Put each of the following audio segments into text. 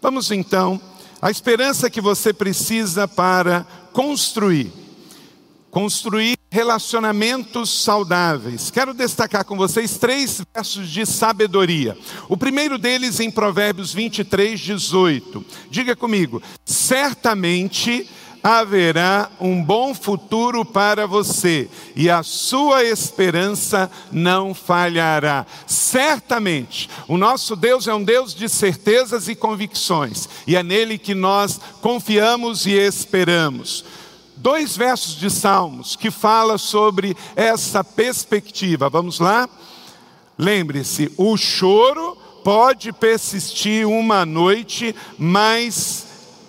Vamos então, a esperança que você precisa para construir. Construir relacionamentos saudáveis. Quero destacar com vocês três versos de sabedoria. O primeiro deles em Provérbios 23, 18. Diga comigo: certamente haverá um bom futuro para você e a sua esperança não falhará. Certamente, o nosso Deus é um Deus de certezas e convicções e é nele que nós confiamos e esperamos. Dois versos de Salmos que fala sobre essa perspectiva. Vamos lá? Lembre-se, o choro pode persistir uma noite, mas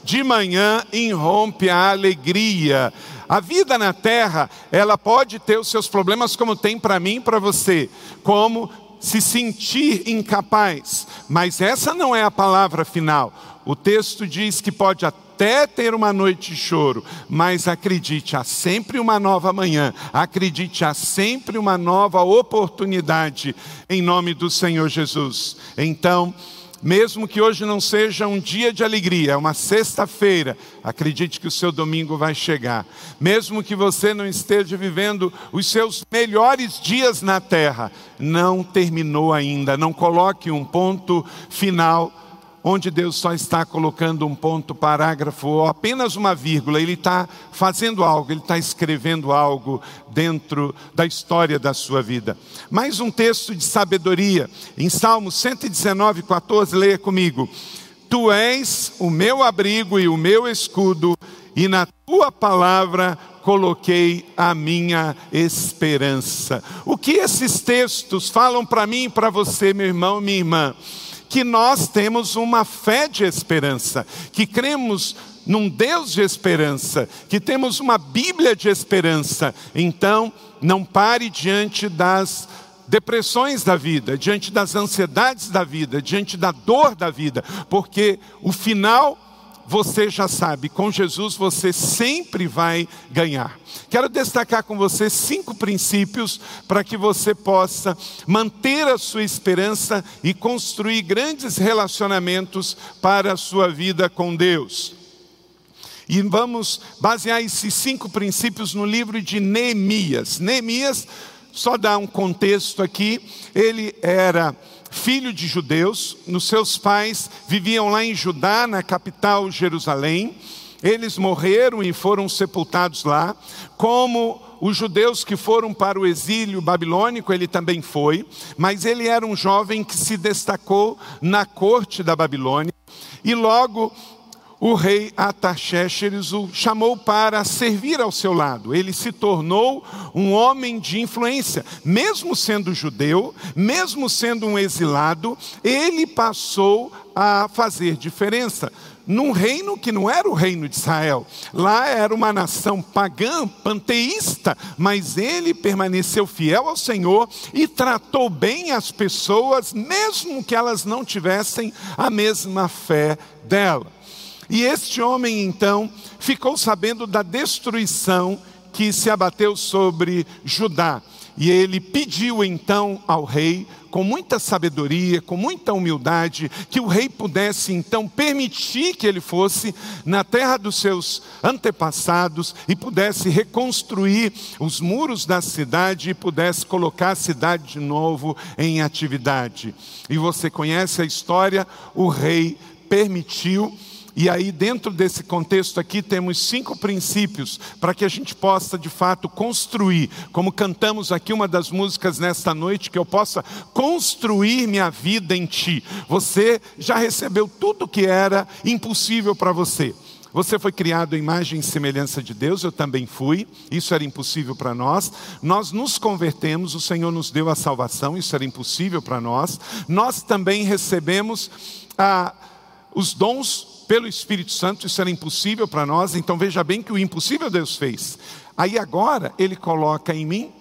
de manhã irrompe a alegria. A vida na terra, ela pode ter os seus problemas, como tem para mim e para você, como se sentir incapaz, mas essa não é a palavra final. O texto diz que pode até ter uma noite de choro, mas acredite, há sempre uma nova manhã, acredite, há sempre uma nova oportunidade, em nome do Senhor Jesus. Então, mesmo que hoje não seja um dia de alegria, é uma sexta-feira, acredite que o seu domingo vai chegar. Mesmo que você não esteja vivendo os seus melhores dias na terra, não terminou ainda. Não coloque um ponto final onde Deus só está colocando um ponto, parágrafo ou apenas uma vírgula, Ele está fazendo algo, Ele está escrevendo algo dentro da história da sua vida. Mais um texto de sabedoria, em Salmo 119, 14, leia comigo. Tu és o meu abrigo e o meu escudo, e na tua palavra coloquei a minha esperança. O que esses textos falam para mim e para você, meu irmão, minha irmã? Que nós temos uma fé de esperança, que cremos num Deus de esperança, que temos uma Bíblia de esperança. Então, não pare diante das depressões da vida, diante das ansiedades da vida, diante da dor da vida, porque o final você já sabe, com Jesus você sempre vai ganhar. Quero destacar com você cinco princípios para que você possa manter a sua esperança e construir grandes relacionamentos para a sua vida com Deus. E vamos basear esses cinco princípios no livro de Neemias. Neemias, só dar um contexto aqui, ele era filho de judeus, nos seus pais viviam lá em Judá, na capital Jerusalém. Eles morreram e foram sepultados lá, como os judeus que foram para o exílio babilônico, ele também foi, mas ele era um jovem que se destacou na corte da Babilônia, e logo o rei Ataxérxes o chamou para servir ao seu lado. Ele se tornou um homem de influência, mesmo sendo judeu, mesmo sendo um exilado, ele passou a fazer diferença num reino que não era o reino de Israel. Lá era uma nação pagã, panteísta, mas ele permaneceu fiel ao Senhor e tratou bem as pessoas, mesmo que elas não tivessem a mesma fé dela. E este homem então ficou sabendo da destruição que se abateu sobre Judá. E ele pediu então ao rei, com muita sabedoria, com muita humildade, que o rei pudesse então permitir que ele fosse na terra dos seus antepassados e pudesse reconstruir os muros da cidade e pudesse colocar a cidade de novo em atividade. E você conhece a história, o rei permitiu e aí, dentro desse contexto aqui, temos cinco princípios para que a gente possa, de fato, construir, como cantamos aqui uma das músicas nesta noite, que eu possa construir minha vida em Ti. Você já recebeu tudo que era impossível para você. Você foi criado em imagem e semelhança de Deus, eu também fui, isso era impossível para nós. Nós nos convertemos, o Senhor nos deu a salvação, isso era impossível para nós. Nós também recebemos ah, os dons pelo Espírito Santo, isso era impossível para nós, então veja bem que o impossível Deus fez. Aí agora Ele coloca em mim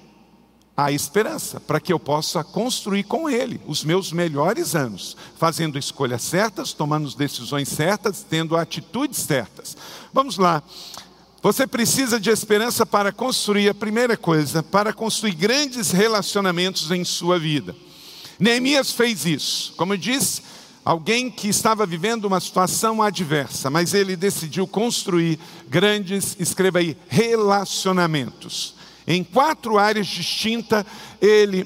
a esperança, para que eu possa construir com Ele os meus melhores anos, fazendo escolhas certas, tomando decisões certas, tendo atitudes certas. Vamos lá. Você precisa de esperança para construir a primeira coisa, para construir grandes relacionamentos em sua vida. Neemias fez isso. Como eu disse, alguém que estava vivendo uma situação adversa, mas ele decidiu construir grandes, escreva aí, relacionamentos. Em quatro áreas distintas, ele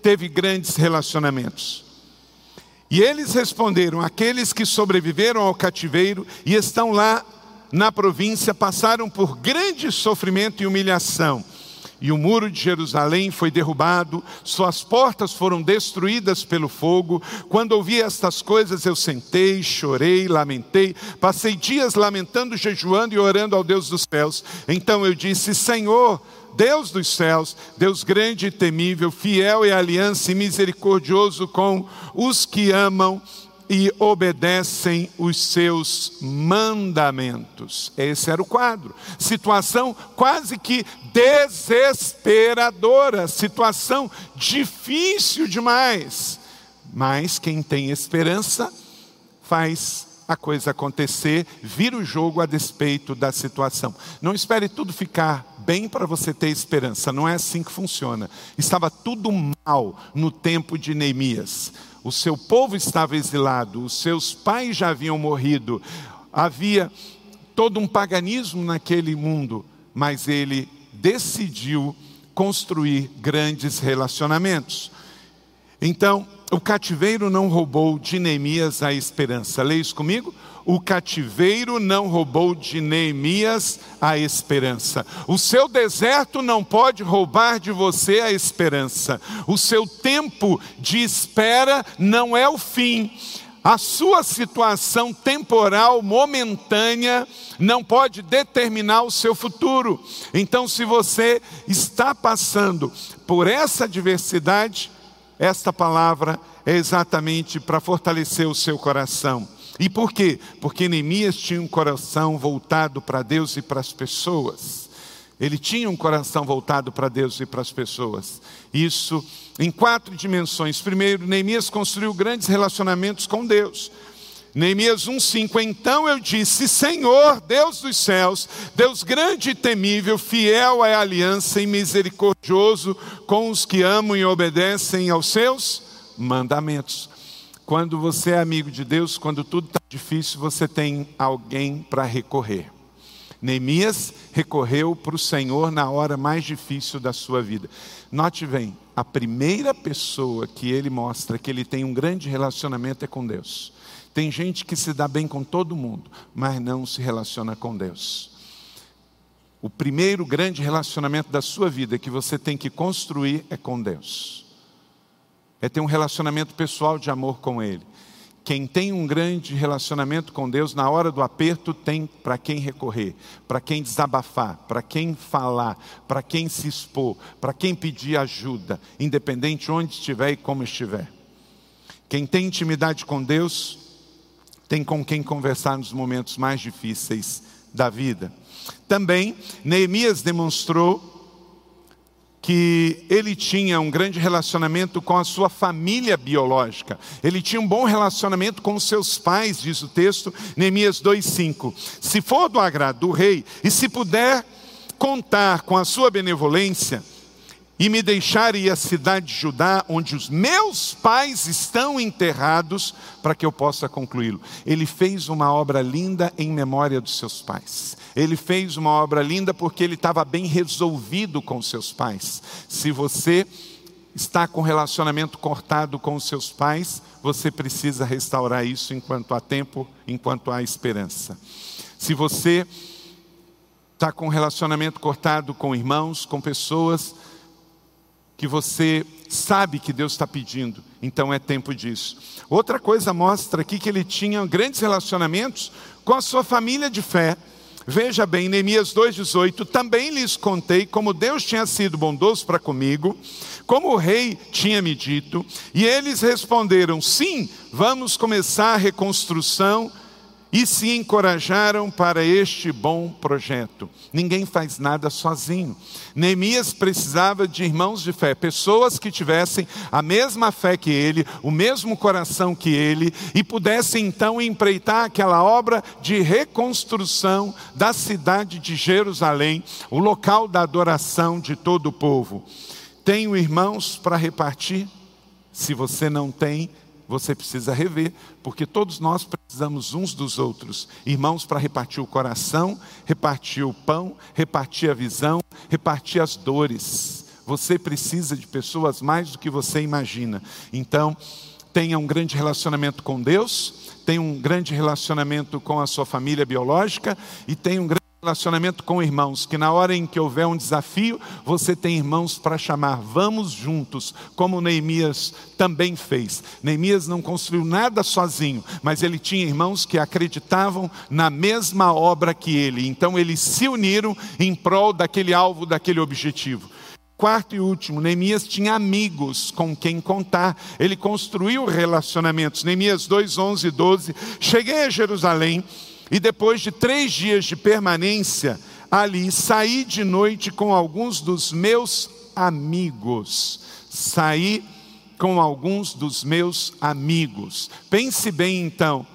teve grandes relacionamentos. E eles responderam: aqueles que sobreviveram ao cativeiro e estão lá na província passaram por grande sofrimento e humilhação. E o muro de Jerusalém foi derrubado, suas portas foram destruídas pelo fogo. Quando ouvi estas coisas, eu sentei, chorei, lamentei, passei dias lamentando, jejuando e orando ao Deus dos céus. Então eu disse: Senhor, Deus dos céus, Deus grande e temível, fiel e aliança e misericordioso com os que amam e obedecem os seus mandamentos. Esse era o quadro. Situação quase que desesperadora, situação difícil demais. Mas quem tem esperança faz a coisa acontecer, vira o jogo a despeito da situação. Não espere tudo ficar bem para você ter esperança, não é assim que funciona. Estava tudo mal no tempo de Neemias o seu povo estava exilado, os seus pais já haviam morrido, havia todo um paganismo naquele mundo, mas ele decidiu construir grandes relacionamentos. Então, o cativeiro não roubou de Neemias a esperança. Leia isso comigo? O cativeiro não roubou de Neemias a esperança. O seu deserto não pode roubar de você a esperança. O seu tempo de espera não é o fim. A sua situação temporal, momentânea, não pode determinar o seu futuro. Então, se você está passando por essa adversidade, esta palavra é exatamente para fortalecer o seu coração. E por quê? Porque Neemias tinha um coração voltado para Deus e para as pessoas. Ele tinha um coração voltado para Deus e para as pessoas. Isso em quatro dimensões. Primeiro, Neemias construiu grandes relacionamentos com Deus. Neemias 1,5: Então eu disse: Senhor, Deus dos céus, Deus grande e temível, fiel à aliança e misericordioso com os que amam e obedecem aos seus mandamentos. Quando você é amigo de Deus, quando tudo está difícil, você tem alguém para recorrer. Neemias recorreu para o Senhor na hora mais difícil da sua vida. Note bem, a primeira pessoa que ele mostra que ele tem um grande relacionamento é com Deus. Tem gente que se dá bem com todo mundo, mas não se relaciona com Deus. O primeiro grande relacionamento da sua vida que você tem que construir é com Deus. É ter um relacionamento pessoal de amor com Ele. Quem tem um grande relacionamento com Deus, na hora do aperto, tem para quem recorrer, para quem desabafar, para quem falar, para quem se expor, para quem pedir ajuda, independente onde estiver e como estiver. Quem tem intimidade com Deus, tem com quem conversar nos momentos mais difíceis da vida. Também, Neemias demonstrou que ele tinha um grande relacionamento com a sua família biológica. Ele tinha um bom relacionamento com seus pais, diz o texto, Neemias 2:5. Se for do agrado do rei e se puder contar com a sua benevolência, e me deixar ir à cidade de Judá, onde os meus pais estão enterrados, para que eu possa concluí-lo. Ele fez uma obra linda em memória dos seus pais. Ele fez uma obra linda porque ele estava bem resolvido com seus pais. Se você está com relacionamento cortado com os seus pais, você precisa restaurar isso enquanto há tempo, enquanto há esperança. Se você está com relacionamento cortado com irmãos, com pessoas, que você sabe que Deus está pedindo, então é tempo disso. Outra coisa mostra aqui que ele tinha grandes relacionamentos com a sua família de fé. Veja bem, Neemias 2,18: Também lhes contei como Deus tinha sido bondoso para comigo, como o rei tinha me dito, e eles responderam: Sim, vamos começar a reconstrução e se encorajaram para este bom projeto. Ninguém faz nada sozinho. Neemias precisava de irmãos de fé, pessoas que tivessem a mesma fé que ele, o mesmo coração que ele, e pudessem então empreitar aquela obra de reconstrução da cidade de Jerusalém, o local da adoração de todo o povo. Tenho irmãos para repartir? Se você não tem, você precisa rever, porque todos nós precisamos uns dos outros. Irmãos, para repartir o coração, repartir o pão, repartir a visão, repartir as dores. Você precisa de pessoas mais do que você imagina. Então, tenha um grande relacionamento com Deus, tenha um grande relacionamento com a sua família biológica e tenha um grande relacionamento com irmãos, que na hora em que houver um desafio, você tem irmãos para chamar, vamos juntos, como Neemias também fez. Neemias não construiu nada sozinho, mas ele tinha irmãos que acreditavam na mesma obra que ele, então eles se uniram em prol daquele alvo, daquele objetivo. Quarto e último, Neemias tinha amigos com quem contar, ele construiu relacionamentos. Neemias 2, 11 e 12. Cheguei a Jerusalém e depois de três dias de permanência ali, saí de noite com alguns dos meus amigos. Saí com alguns dos meus amigos. Pense bem então.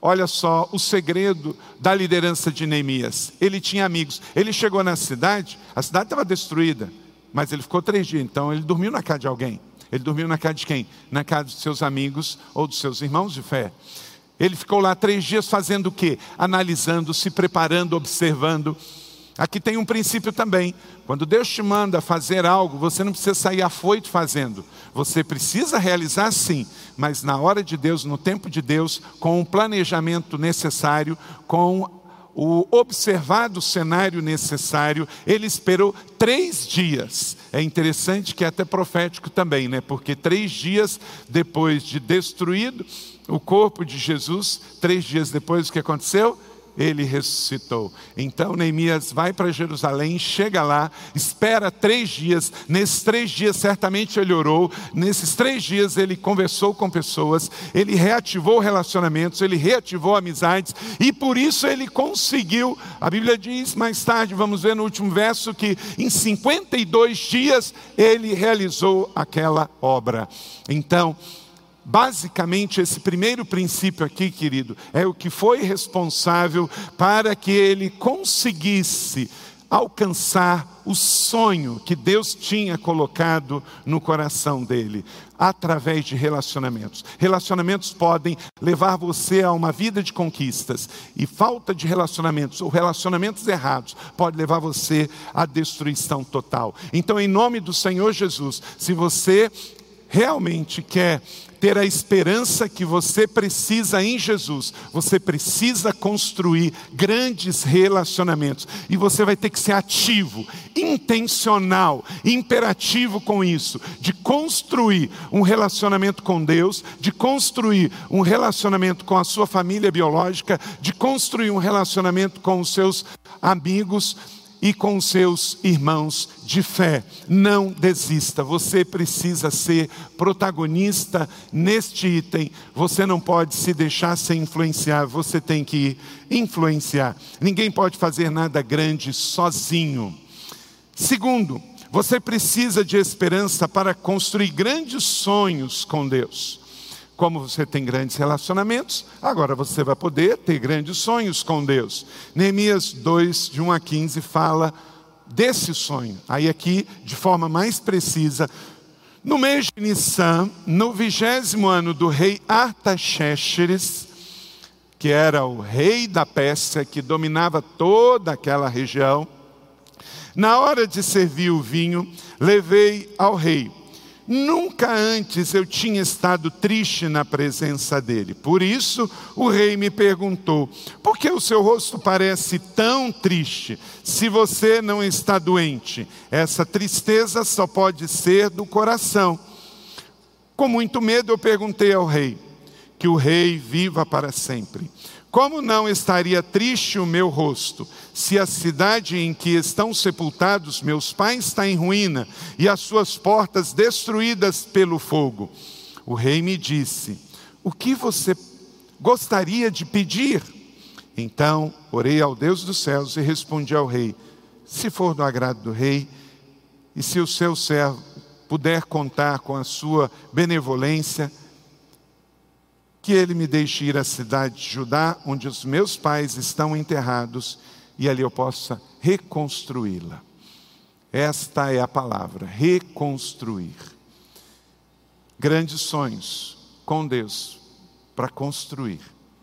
Olha só o segredo da liderança de Neemias. Ele tinha amigos. Ele chegou na cidade, a cidade estava destruída, mas ele ficou três dias. Então ele dormiu na casa de alguém. Ele dormiu na casa de quem? Na casa dos seus amigos ou dos seus irmãos de fé. Ele ficou lá três dias fazendo o quê? Analisando, se preparando, observando. Aqui tem um princípio também. Quando Deus te manda fazer algo, você não precisa sair afoito fazendo. Você precisa realizar sim, mas na hora de Deus, no tempo de Deus, com o planejamento necessário, com o observado cenário necessário, ele esperou três dias. É interessante que é até profético também, né? Porque três dias depois de destruído, o corpo de Jesus, três dias depois, o que aconteceu? Ele ressuscitou. Então Neemias vai para Jerusalém, chega lá, espera três dias. Nesses três dias, certamente ele orou. Nesses três dias, ele conversou com pessoas, ele reativou relacionamentos, ele reativou amizades e por isso ele conseguiu. A Bíblia diz mais tarde, vamos ver no último verso, que em 52 dias ele realizou aquela obra. Então, Basicamente, esse primeiro princípio aqui, querido, é o que foi responsável para que ele conseguisse alcançar o sonho que Deus tinha colocado no coração dele, através de relacionamentos. Relacionamentos podem levar você a uma vida de conquistas, e falta de relacionamentos, ou relacionamentos errados, pode levar você à destruição total. Então, em nome do Senhor Jesus, se você realmente quer ter a esperança que você precisa em Jesus, você precisa construir grandes relacionamentos. E você vai ter que ser ativo, intencional, imperativo com isso, de construir um relacionamento com Deus, de construir um relacionamento com a sua família biológica, de construir um relacionamento com os seus amigos e com seus irmãos de fé. Não desista, você precisa ser protagonista neste item. Você não pode se deixar ser influenciar, você tem que influenciar. Ninguém pode fazer nada grande sozinho. Segundo, você precisa de esperança para construir grandes sonhos com Deus. Como você tem grandes relacionamentos, agora você vai poder ter grandes sonhos com Deus. Neemias 2, de 1 a 15, fala desse sonho. Aí, aqui, de forma mais precisa, no mês de Nissan, no vigésimo ano do rei Artaxerxes, que era o rei da Pérsia, que dominava toda aquela região, na hora de servir o vinho, levei ao rei Nunca antes eu tinha estado triste na presença dele. Por isso o rei me perguntou: por que o seu rosto parece tão triste se você não está doente? Essa tristeza só pode ser do coração. Com muito medo eu perguntei ao rei: que o rei viva para sempre. Como não estaria triste o meu rosto, se a cidade em que estão sepultados meus pais está em ruína e as suas portas destruídas pelo fogo? O rei me disse: O que você gostaria de pedir? Então orei ao Deus dos céus e respondi ao rei: Se for do agrado do rei, e se o seu servo puder contar com a sua benevolência, que ele me deixe ir à cidade de Judá, onde os meus pais estão enterrados, e ali eu possa reconstruí-la. Esta é a palavra, reconstruir. Grandes sonhos com Deus para construir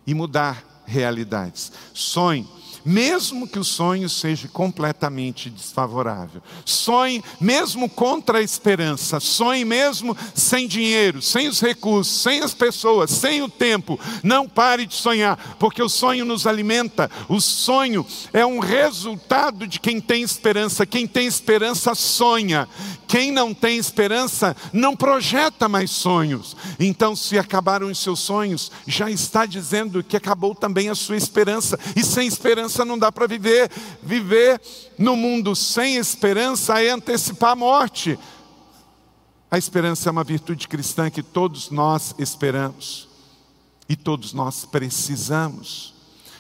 e mudar realidades. Sonhe mesmo que o sonho seja completamente desfavorável. Sonhe mesmo contra a esperança, sonhe mesmo sem dinheiro, sem os recursos, sem as pessoas, sem o tempo. Não pare de sonhar, porque o sonho nos alimenta. O sonho é um resultado de quem tem esperança. Quem tem esperança sonha. Quem não tem esperança não projeta mais sonhos. Então, se acabaram os seus sonhos, já está dizendo que acabou também a sua esperança. E sem esperança esperança não dá para viver. Viver no mundo sem esperança é antecipar a morte. A esperança é uma virtude cristã que todos nós esperamos e todos nós precisamos.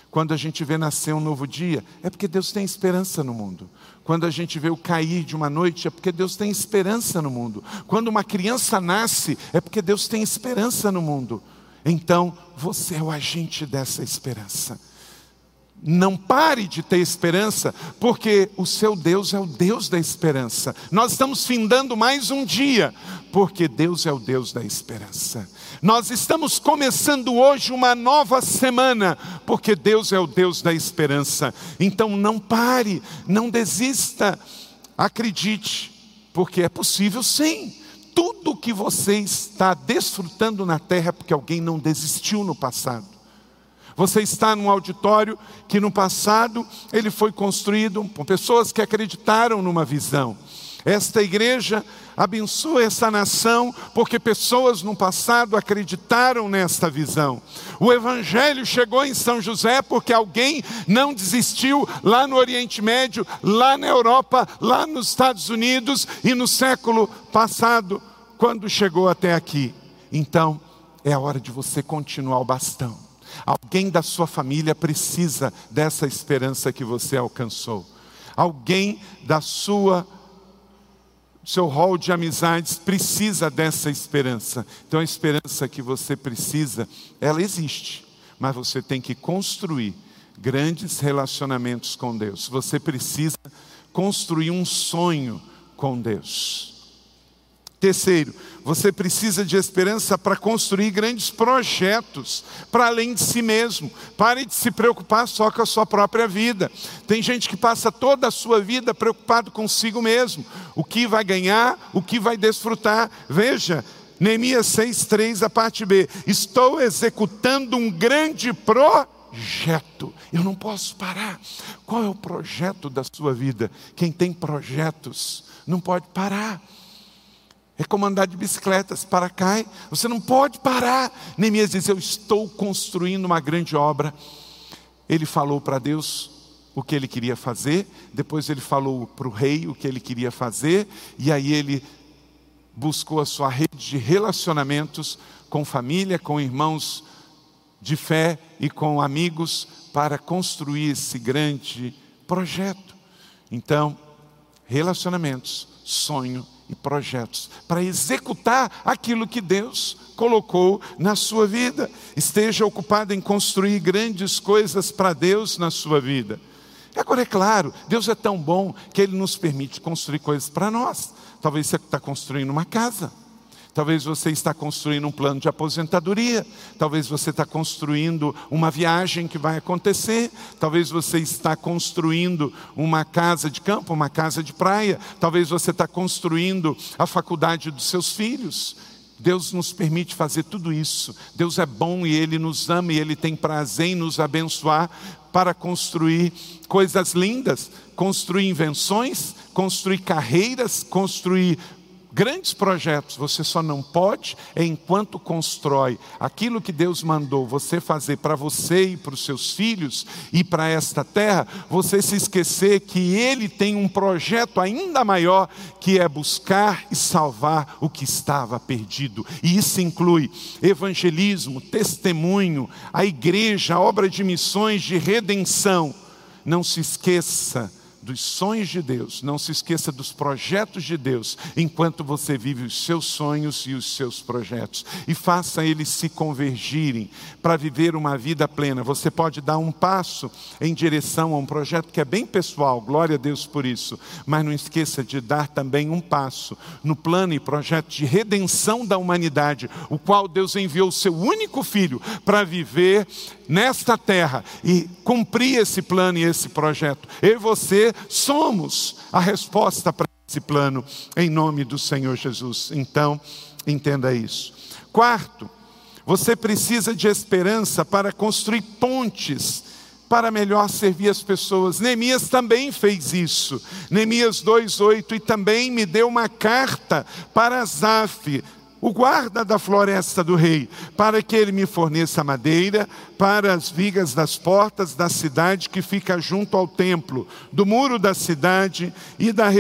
Quando a gente vê nascer um novo dia, é porque Deus tem esperança no mundo. Quando a gente vê o cair de uma noite, é porque Deus tem esperança no mundo. Quando uma criança nasce, é porque Deus tem esperança no mundo. Então, você é o agente dessa esperança. Não pare de ter esperança, porque o seu Deus é o Deus da esperança. Nós estamos findando mais um dia, porque Deus é o Deus da esperança. Nós estamos começando hoje uma nova semana, porque Deus é o Deus da esperança. Então não pare, não desista, acredite, porque é possível sim. Tudo que você está desfrutando na terra é porque alguém não desistiu no passado. Você está num auditório que no passado ele foi construído por pessoas que acreditaram numa visão. Esta igreja abençoa essa nação porque pessoas no passado acreditaram nesta visão. O evangelho chegou em São José porque alguém não desistiu lá no Oriente Médio, lá na Europa, lá nos Estados Unidos e no século passado, quando chegou até aqui. Então, é a hora de você continuar o bastão. Alguém da sua família precisa dessa esperança que você alcançou. Alguém da sua seu rol de amizades precisa dessa esperança. Então a esperança que você precisa, ela existe, mas você tem que construir grandes relacionamentos com Deus. Você precisa construir um sonho com Deus. Terceiro, você precisa de esperança para construir grandes projetos, para além de si mesmo. Pare de se preocupar só com a sua própria vida. Tem gente que passa toda a sua vida preocupado consigo mesmo. O que vai ganhar, o que vai desfrutar. Veja, Neemias 6,3, a parte B. Estou executando um grande projeto. Eu não posso parar. Qual é o projeto da sua vida? Quem tem projetos não pode parar. É como andar de bicicleta, se para cai, você não pode parar. Neemias diz: Eu estou construindo uma grande obra. Ele falou para Deus o que ele queria fazer, depois ele falou para o rei o que ele queria fazer, e aí ele buscou a sua rede de relacionamentos com família, com irmãos de fé e com amigos para construir esse grande projeto. Então, relacionamentos, sonho e projetos para executar aquilo que Deus colocou na sua vida. Esteja ocupado em construir grandes coisas para Deus na sua vida. Agora, é claro, Deus é tão bom que Ele nos permite construir coisas para nós. Talvez você está construindo uma casa. Talvez você está construindo um plano de aposentadoria, talvez você está construindo uma viagem que vai acontecer, talvez você está construindo uma casa de campo, uma casa de praia, talvez você está construindo a faculdade dos seus filhos. Deus nos permite fazer tudo isso. Deus é bom e Ele nos ama e Ele tem prazer em nos abençoar para construir coisas lindas, construir invenções, construir carreiras, construir grandes projetos, você só não pode enquanto constrói aquilo que Deus mandou você fazer para você e para os seus filhos e para esta terra, você se esquecer que Ele tem um projeto ainda maior que é buscar e salvar o que estava perdido. E isso inclui evangelismo, testemunho, a igreja, a obra de missões de redenção. Não se esqueça dos sonhos de Deus, não se esqueça dos projetos de Deus, enquanto você vive os seus sonhos e os seus projetos, e faça eles se convergirem para viver uma vida plena. Você pode dar um passo em direção a um projeto que é bem pessoal, glória a Deus por isso, mas não esqueça de dar também um passo no plano e projeto de redenção da humanidade, o qual Deus enviou o seu único filho para viver nesta terra e cumprir esse plano e esse projeto. Eu e você somos a resposta para esse plano, em nome do Senhor Jesus. Então, entenda isso. Quarto, você precisa de esperança para construir pontes para melhor servir as pessoas. Neemias também fez isso. Neemias 2:8 e também me deu uma carta para Zaf, o guarda da floresta do rei, para que ele me forneça madeira para as vigas das portas da cidade que fica junto ao templo, do muro da cidade e da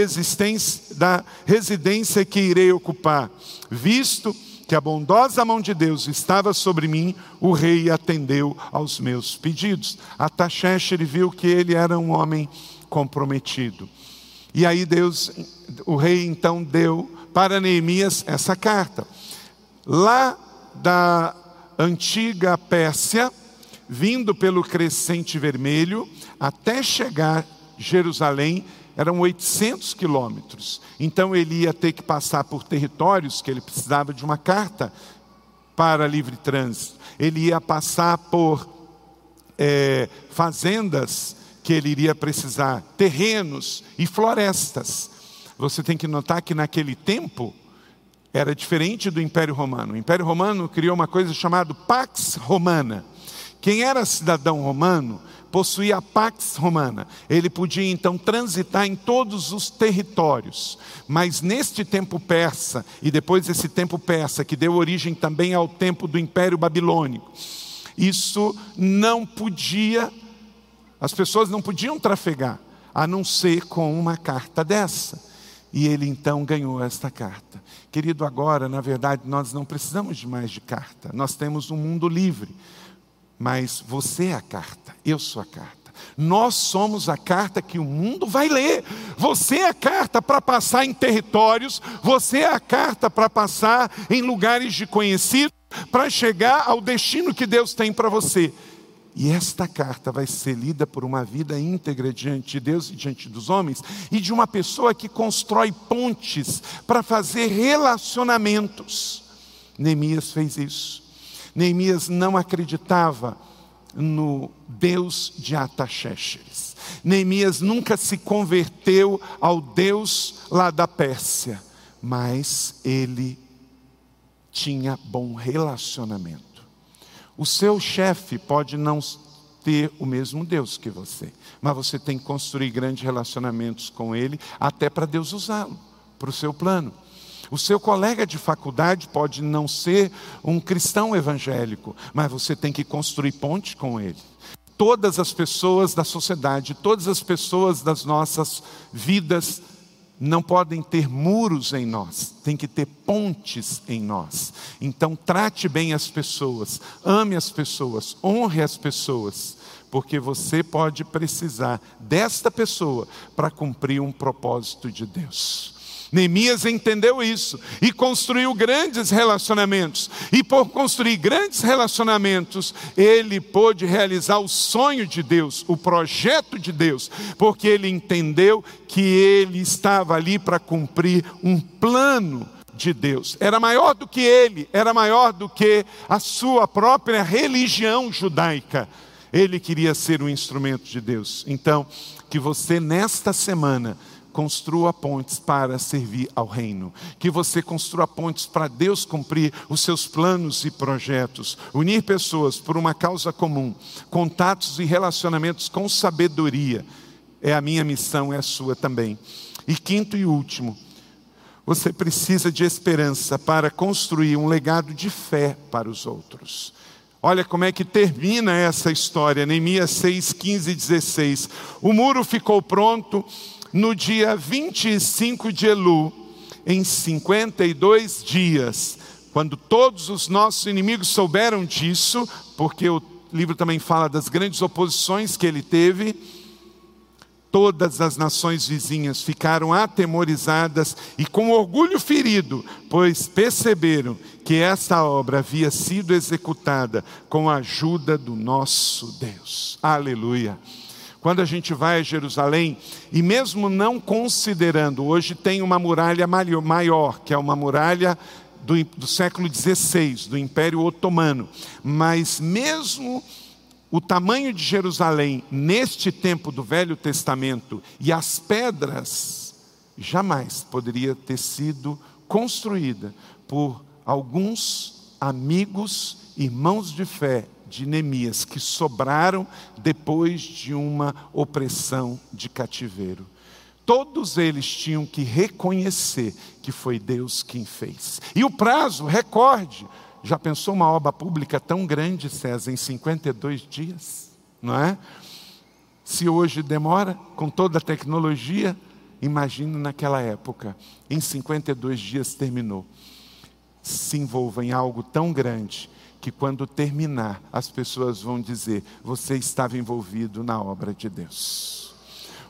da residência que irei ocupar, visto que a bondosa mão de Deus estava sobre mim, o rei atendeu aos meus pedidos. Ataxerxes viu que ele era um homem comprometido. E aí Deus, o rei então deu para Neemias essa carta. Lá da antiga Pérsia, vindo pelo crescente vermelho, até chegar Jerusalém, eram 800 quilômetros. Então ele ia ter que passar por territórios que ele precisava de uma carta para livre trânsito. Ele ia passar por é, fazendas que ele iria precisar, terrenos e florestas. Você tem que notar que naquele tempo era diferente do Império Romano. O Império Romano criou uma coisa chamada Pax Romana. Quem era cidadão romano possuía a Pax Romana. Ele podia então transitar em todos os territórios. Mas neste tempo persa, e depois esse tempo persa, que deu origem também ao tempo do Império Babilônico, isso não podia, as pessoas não podiam trafegar, a não ser com uma carta dessa. E ele então ganhou esta carta. Querido, agora, na verdade, nós não precisamos mais de carta. Nós temos um mundo livre. Mas você é a carta, eu sou a carta. Nós somos a carta que o mundo vai ler. Você é a carta para passar em territórios, você é a carta para passar em lugares de conhecido, para chegar ao destino que Deus tem para você. E esta carta vai ser lida por uma vida íntegra diante de Deus e diante dos homens, e de uma pessoa que constrói pontes para fazer relacionamentos. Neemias fez isso. Neemias não acreditava no Deus de Ataxerxes. Neemias nunca se converteu ao Deus lá da Pérsia, mas ele tinha bom relacionamento. O seu chefe pode não ter o mesmo Deus que você, mas você tem que construir grandes relacionamentos com ele, até para Deus usá-lo, para o seu plano. O seu colega de faculdade pode não ser um cristão evangélico, mas você tem que construir ponte com ele. Todas as pessoas da sociedade, todas as pessoas das nossas vidas não podem ter muros em nós, tem que ter pontes em nós. Então, trate bem as pessoas, ame as pessoas, honre as pessoas, porque você pode precisar desta pessoa para cumprir um propósito de Deus. Neemias entendeu isso e construiu grandes relacionamentos. E por construir grandes relacionamentos, ele pôde realizar o sonho de Deus, o projeto de Deus, porque ele entendeu que ele estava ali para cumprir um plano de Deus. Era maior do que ele, era maior do que a sua própria religião judaica. Ele queria ser um instrumento de Deus. Então, que você nesta semana construa pontes para servir ao reino. Que você construa pontes para Deus cumprir os seus planos e projetos. Unir pessoas por uma causa comum. Contatos e relacionamentos com sabedoria. É a minha missão, é a sua também. E quinto e último, você precisa de esperança para construir um legado de fé para os outros. Olha como é que termina essa história, Neemias 6, 15 e 16. O muro ficou pronto no dia 25 de Elu, em 52 dias, quando todos os nossos inimigos souberam disso, porque o livro também fala das grandes oposições que ele teve, Todas as nações vizinhas ficaram atemorizadas e com orgulho ferido, pois perceberam que essa obra havia sido executada com a ajuda do nosso Deus. Aleluia. Quando a gente vai a Jerusalém, e mesmo não considerando, hoje tem uma muralha maior, que é uma muralha do, do século XVI, do Império Otomano, mas mesmo o tamanho de Jerusalém neste tempo do Velho Testamento e as pedras jamais poderia ter sido construída por alguns amigos, irmãos de fé de Neemias que sobraram depois de uma opressão de cativeiro. Todos eles tinham que reconhecer que foi Deus quem fez. E o prazo, recorde, já pensou uma obra pública tão grande, César, em 52 dias? Não é? Se hoje demora, com toda a tecnologia, imagine naquela época, em 52 dias terminou. Se envolva em algo tão grande que quando terminar, as pessoas vão dizer: você estava envolvido na obra de Deus.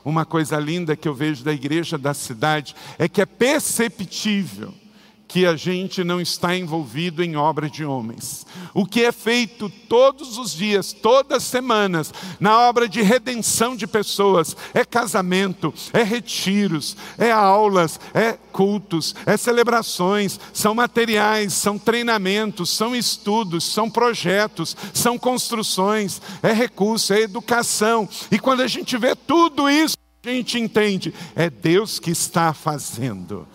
Uma coisa linda que eu vejo da igreja da cidade é que é perceptível que a gente não está envolvido em obra de homens. O que é feito todos os dias, todas as semanas, na obra de redenção de pessoas, é casamento, é retiros, é aulas, é cultos, é celebrações, são materiais, são treinamentos, são estudos, são projetos, são construções, é recurso, é educação. E quando a gente vê tudo isso, a gente entende, é Deus que está fazendo.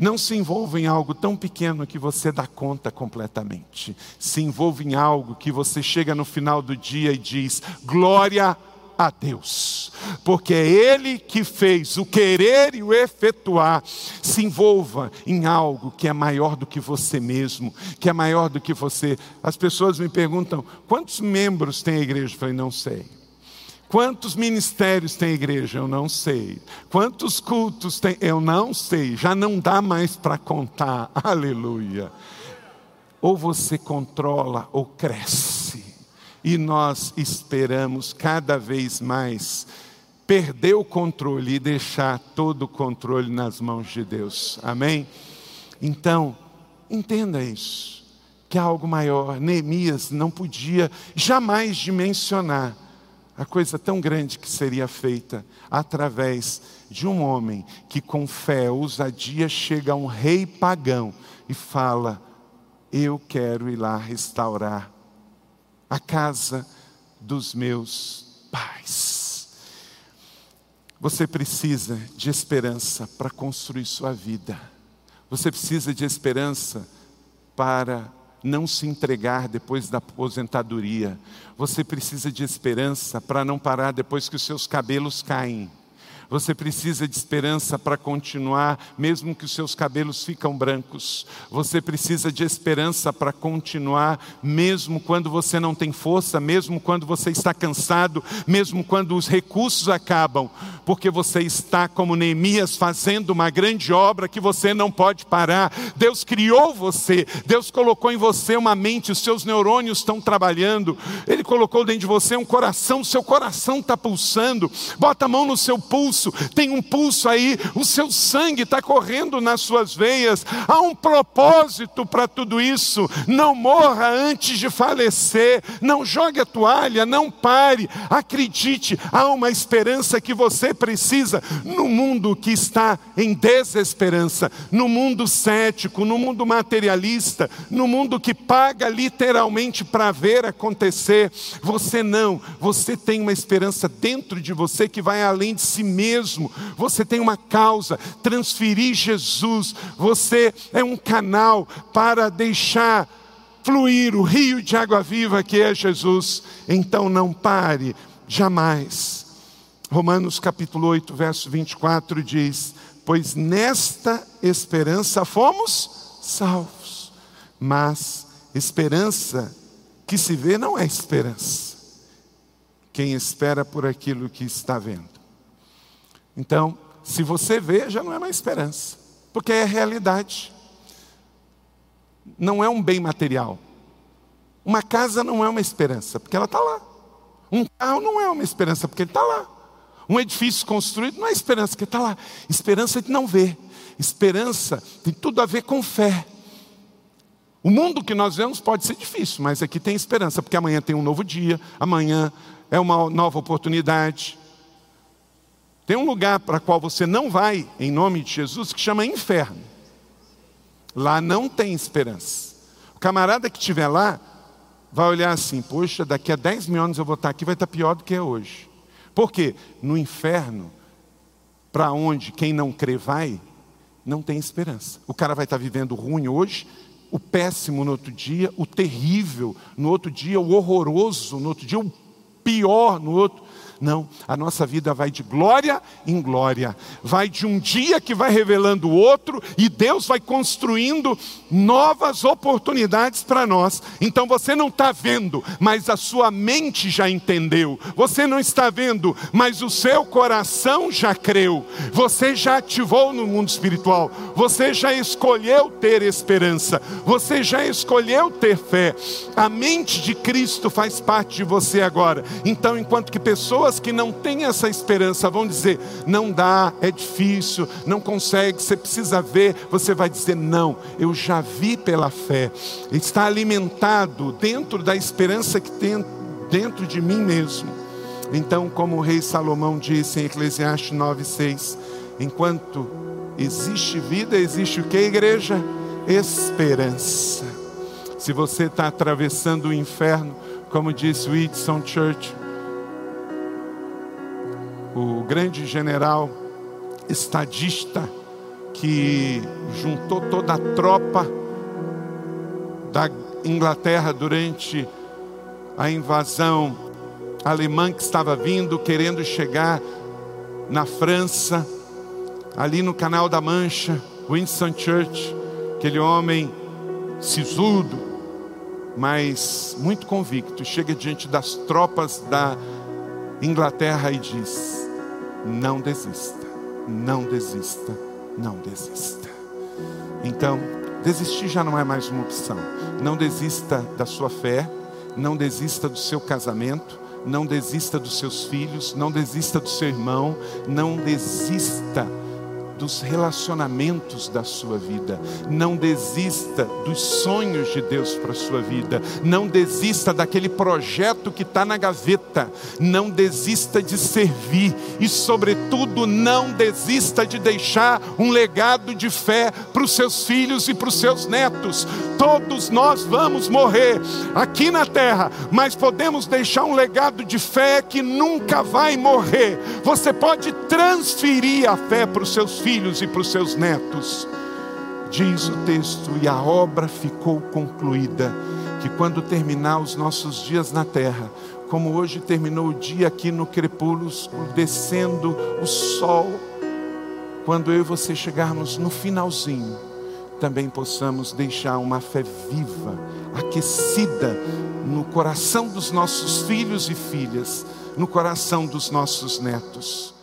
Não se envolva em algo tão pequeno que você dá conta completamente. Se envolva em algo que você chega no final do dia e diz: glória a Deus, porque é Ele que fez o querer e o efetuar. Se envolva em algo que é maior do que você mesmo, que é maior do que você. As pessoas me perguntam: quantos membros tem a igreja? Eu falei: não sei. Quantos ministérios tem a igreja? Eu não sei. Quantos cultos tem? Eu não sei. Já não dá mais para contar. Aleluia. Ou você controla ou cresce. E nós esperamos cada vez mais perder o controle e deixar todo o controle nas mãos de Deus. Amém? Então, entenda isso. Que é algo maior. Neemias não podia jamais dimensionar a coisa tão grande que seria feita através de um homem que, com fé, ousadia, chega a um rei pagão e fala: Eu quero ir lá restaurar a casa dos meus pais. Você precisa de esperança para construir sua vida. Você precisa de esperança para não se entregar depois da aposentadoria. Você precisa de esperança para não parar depois que os seus cabelos caem. Você precisa de esperança para continuar, mesmo que os seus cabelos ficam brancos. Você precisa de esperança para continuar, mesmo quando você não tem força, mesmo quando você está cansado, mesmo quando os recursos acabam, porque você está como Neemias fazendo uma grande obra que você não pode parar. Deus criou você, Deus colocou em você uma mente, os seus neurônios estão trabalhando. Ele colocou dentro de você um coração, seu coração está pulsando. Bota a mão no seu pulso pulso, tem um pulso aí, o seu sangue está correndo nas suas veias, há um propósito para tudo isso. Não morra antes de falecer, não jogue a toalha, não pare, acredite, há uma esperança que você precisa no mundo que está em desesperança, no mundo cético, no mundo materialista, no mundo que paga literalmente para ver acontecer. Você não, você tem uma esperança dentro de você que vai além de si mesmo mesmo, você tem uma causa, transferir Jesus, você é um canal para deixar fluir o rio de água viva que é Jesus. Então não pare jamais. Romanos capítulo 8, verso 24 diz: Pois nesta esperança fomos salvos. Mas esperança que se vê não é esperança. Quem espera por aquilo que está vendo. Então, se você vê, já não é mais esperança, porque é realidade. Não é um bem material. Uma casa não é uma esperança, porque ela está lá. Um carro não é uma esperança, porque ele está lá. Um edifício construído não é esperança, que está lá. Esperança de não ver. Esperança tem tudo a ver com fé. O mundo que nós vemos pode ser difícil, mas aqui tem esperança, porque amanhã tem um novo dia, amanhã é uma nova oportunidade. Tem um lugar para qual você não vai, em nome de Jesus, que chama inferno. Lá não tem esperança. O camarada que estiver lá vai olhar assim: poxa, daqui a 10 mil anos eu vou estar aqui, vai estar pior do que é hoje. Por quê? No inferno, para onde quem não crê vai, não tem esperança. O cara vai estar vivendo ruim hoje, o péssimo no outro dia, o terrível no outro dia, o horroroso no outro dia, o pior no outro. Não, a nossa vida vai de glória em glória, vai de um dia que vai revelando o outro e Deus vai construindo novas oportunidades para nós. Então você não está vendo, mas a sua mente já entendeu. Você não está vendo, mas o seu coração já creu. Você já ativou no mundo espiritual. Você já escolheu ter esperança. Você já escolheu ter fé. A mente de Cristo faz parte de você agora. Então, enquanto que pessoas pessoas que não têm essa esperança vão dizer: não dá, é difícil, não consegue, você precisa ver. Você vai dizer: não, eu já vi pela fé. Está alimentado dentro da esperança que tem dentro de mim mesmo. Então, como o rei Salomão disse em Eclesiastes 9,6: enquanto existe vida, existe o que, igreja? Esperança. Se você está atravessando o inferno, como disse o Whitson Church, o grande general estadista que juntou toda a tropa da Inglaterra durante a invasão alemã que estava vindo, querendo chegar na França, ali no Canal da Mancha, Winston Churchill, aquele homem sisudo, mas muito convicto, chega diante das tropas da Inglaterra e diz: não desista, não desista, não desista. Então, desistir já não é mais uma opção. Não desista da sua fé, não desista do seu casamento, não desista dos seus filhos, não desista do seu irmão, não desista dos relacionamentos da sua vida. Não desista dos sonhos de Deus para a sua vida. Não desista daquele projeto que está na gaveta. Não desista de servir. E, sobretudo, não desista de deixar um legado de fé para os seus filhos e para os seus netos. Todos nós vamos morrer aqui na terra, mas podemos deixar um legado de fé que nunca vai morrer. Você pode transferir a fé para os seus filhos filhos e para os seus netos. Diz o texto: e a obra ficou concluída, que quando terminar os nossos dias na terra, como hoje terminou o dia aqui no crepúsculo, descendo o sol, quando eu e você chegarmos no finalzinho, também possamos deixar uma fé viva, aquecida no coração dos nossos filhos e filhas, no coração dos nossos netos